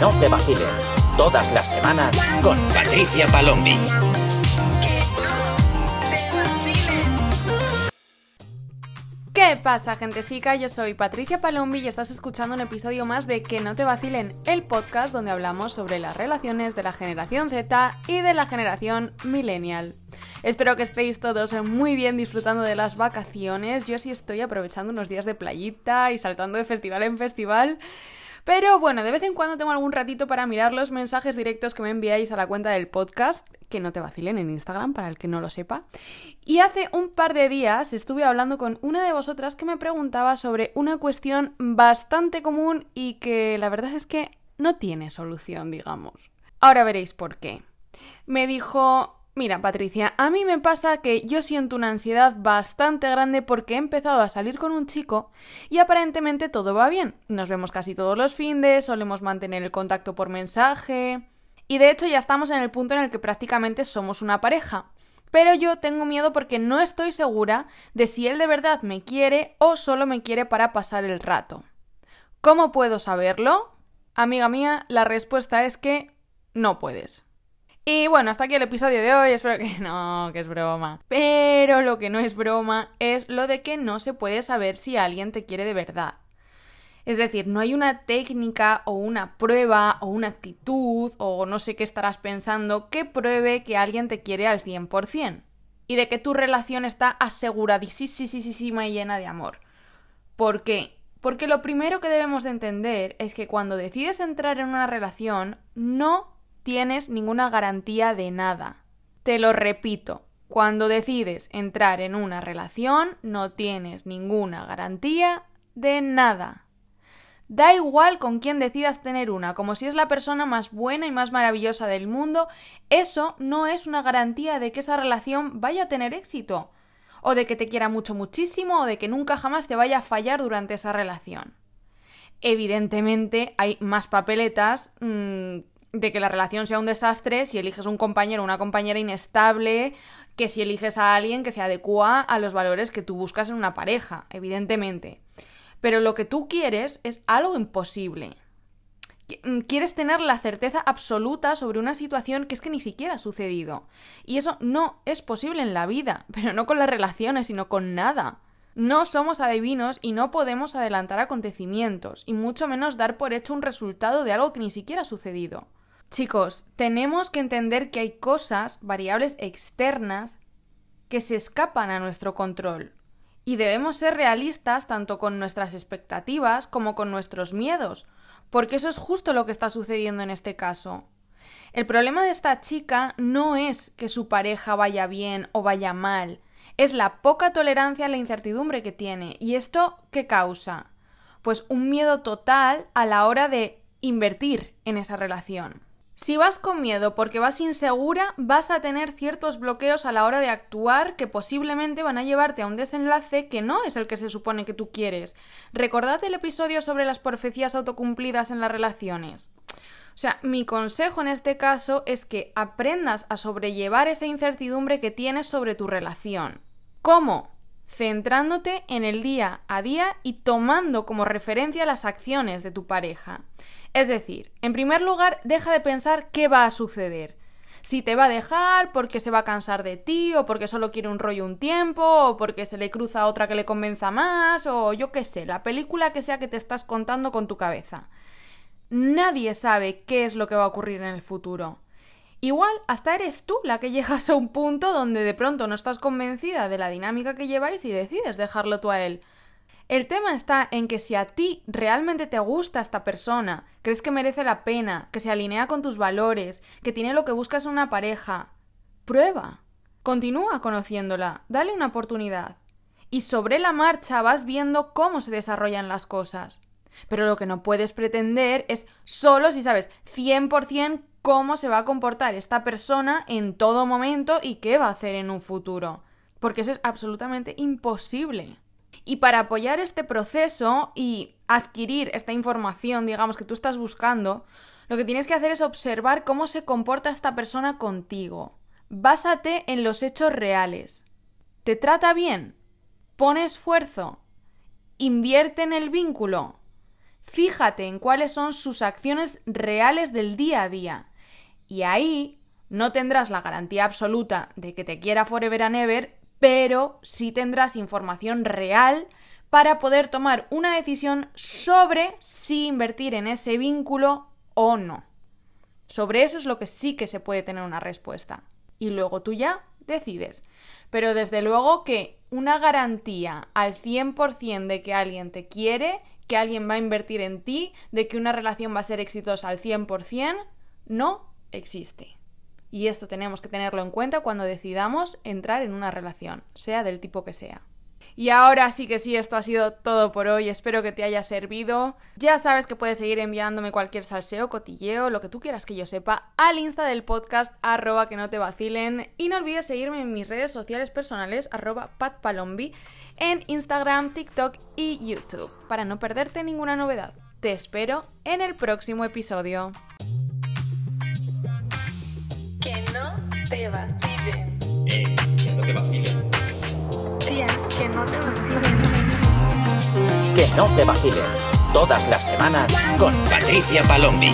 no te vacilen. Todas las semanas con Patricia Palombi. ¿Qué pasa, gentesica? Yo soy Patricia Palombi y estás escuchando un episodio más de Que no te vacilen, el podcast donde hablamos sobre las relaciones de la generación Z y de la generación millennial. Espero que estéis todos muy bien disfrutando de las vacaciones. Yo sí estoy aprovechando unos días de playita y saltando de festival en festival. Pero bueno, de vez en cuando tengo algún ratito para mirar los mensajes directos que me enviáis a la cuenta del podcast, que no te vacilen en Instagram, para el que no lo sepa. Y hace un par de días estuve hablando con una de vosotras que me preguntaba sobre una cuestión bastante común y que la verdad es que no tiene solución, digamos. Ahora veréis por qué. Me dijo, Mira, Patricia, a mí me pasa que yo siento una ansiedad bastante grande porque he empezado a salir con un chico y aparentemente todo va bien. Nos vemos casi todos los fines, solemos mantener el contacto por mensaje y de hecho ya estamos en el punto en el que prácticamente somos una pareja. Pero yo tengo miedo porque no estoy segura de si él de verdad me quiere o solo me quiere para pasar el rato. ¿Cómo puedo saberlo? Amiga mía, la respuesta es que no puedes. Y bueno, hasta aquí el episodio de hoy. Espero que no, que es broma. Pero lo que no es broma es lo de que no se puede saber si alguien te quiere de verdad. Es decir, no hay una técnica o una prueba o una actitud o no sé qué estarás pensando que pruebe que alguien te quiere al 100% y de que tu relación está aseguradísima y llena de amor. ¿Por qué? Porque lo primero que debemos de entender es que cuando decides entrar en una relación no tienes ninguna garantía de nada. Te lo repito, cuando decides entrar en una relación no tienes ninguna garantía de nada. Da igual con quién decidas tener una, como si es la persona más buena y más maravillosa del mundo, eso no es una garantía de que esa relación vaya a tener éxito, o de que te quiera mucho muchísimo, o de que nunca jamás te vaya a fallar durante esa relación. Evidentemente hay más papeletas mmm, de que la relación sea un desastre si eliges un compañero o una compañera inestable, que si eliges a alguien que se adecua a los valores que tú buscas en una pareja, evidentemente. Pero lo que tú quieres es algo imposible. Mm, quieres tener la certeza absoluta sobre una situación que es que ni siquiera ha sucedido. Y eso no es posible en la vida, pero no con las relaciones, sino con nada. No somos adivinos y no podemos adelantar acontecimientos, y mucho menos dar por hecho un resultado de algo que ni siquiera ha sucedido. Chicos, tenemos que entender que hay cosas, variables externas, que se escapan a nuestro control. Y debemos ser realistas tanto con nuestras expectativas como con nuestros miedos, porque eso es justo lo que está sucediendo en este caso. El problema de esta chica no es que su pareja vaya bien o vaya mal, es la poca tolerancia a la incertidumbre que tiene. ¿Y esto qué causa? Pues un miedo total a la hora de invertir en esa relación. Si vas con miedo porque vas insegura, vas a tener ciertos bloqueos a la hora de actuar que posiblemente van a llevarte a un desenlace que no es el que se supone que tú quieres. Recordad el episodio sobre las profecías autocumplidas en las relaciones. O sea, mi consejo en este caso es que aprendas a sobrellevar esa incertidumbre que tienes sobre tu relación. ¿Cómo? Centrándote en el día a día y tomando como referencia las acciones de tu pareja. Es decir, en primer lugar, deja de pensar qué va a suceder. Si te va a dejar porque se va a cansar de ti, o porque solo quiere un rollo un tiempo, o porque se le cruza otra que le convenza más, o yo qué sé, la película que sea que te estás contando con tu cabeza. Nadie sabe qué es lo que va a ocurrir en el futuro. Igual hasta eres tú la que llegas a un punto donde de pronto no estás convencida de la dinámica que lleváis y decides dejarlo tú a él. El tema está en que si a ti realmente te gusta esta persona, crees que merece la pena, que se alinea con tus valores, que tiene lo que buscas en una pareja, prueba. Continúa conociéndola, dale una oportunidad. Y sobre la marcha vas viendo cómo se desarrollan las cosas. Pero lo que no puedes pretender es solo si sabes 100% cómo se va a comportar esta persona en todo momento y qué va a hacer en un futuro. Porque eso es absolutamente imposible. Y para apoyar este proceso y adquirir esta información, digamos, que tú estás buscando, lo que tienes que hacer es observar cómo se comporta esta persona contigo. Básate en los hechos reales. ¿Te trata bien? ¿Pone esfuerzo? ¿Invierte en el vínculo? Fíjate en cuáles son sus acciones reales del día a día. Y ahí no tendrás la garantía absoluta de que te quiera forever and ever, pero sí tendrás información real para poder tomar una decisión sobre si invertir en ese vínculo o no. Sobre eso es lo que sí que se puede tener una respuesta. Y luego tú ya decides. Pero desde luego que una garantía al 100% de que alguien te quiere, que alguien va a invertir en ti, de que una relación va a ser exitosa al 100%, no existe. Y esto tenemos que tenerlo en cuenta cuando decidamos entrar en una relación, sea del tipo que sea. Y ahora sí que sí, esto ha sido todo por hoy. Espero que te haya servido. Ya sabes que puedes seguir enviándome cualquier salseo, cotilleo, lo que tú quieras que yo sepa, al insta del podcast, arroba que no te vacilen. Y no olvides seguirme en mis redes sociales personales, arroba patpalombi, en Instagram, TikTok y YouTube, para no perderte ninguna novedad. Te espero en el próximo episodio. Te vacilen. Eh, que no te vacilen. Tía, que no te vacilen. Que no te vacilen. Todas las semanas con Patricia Palombi.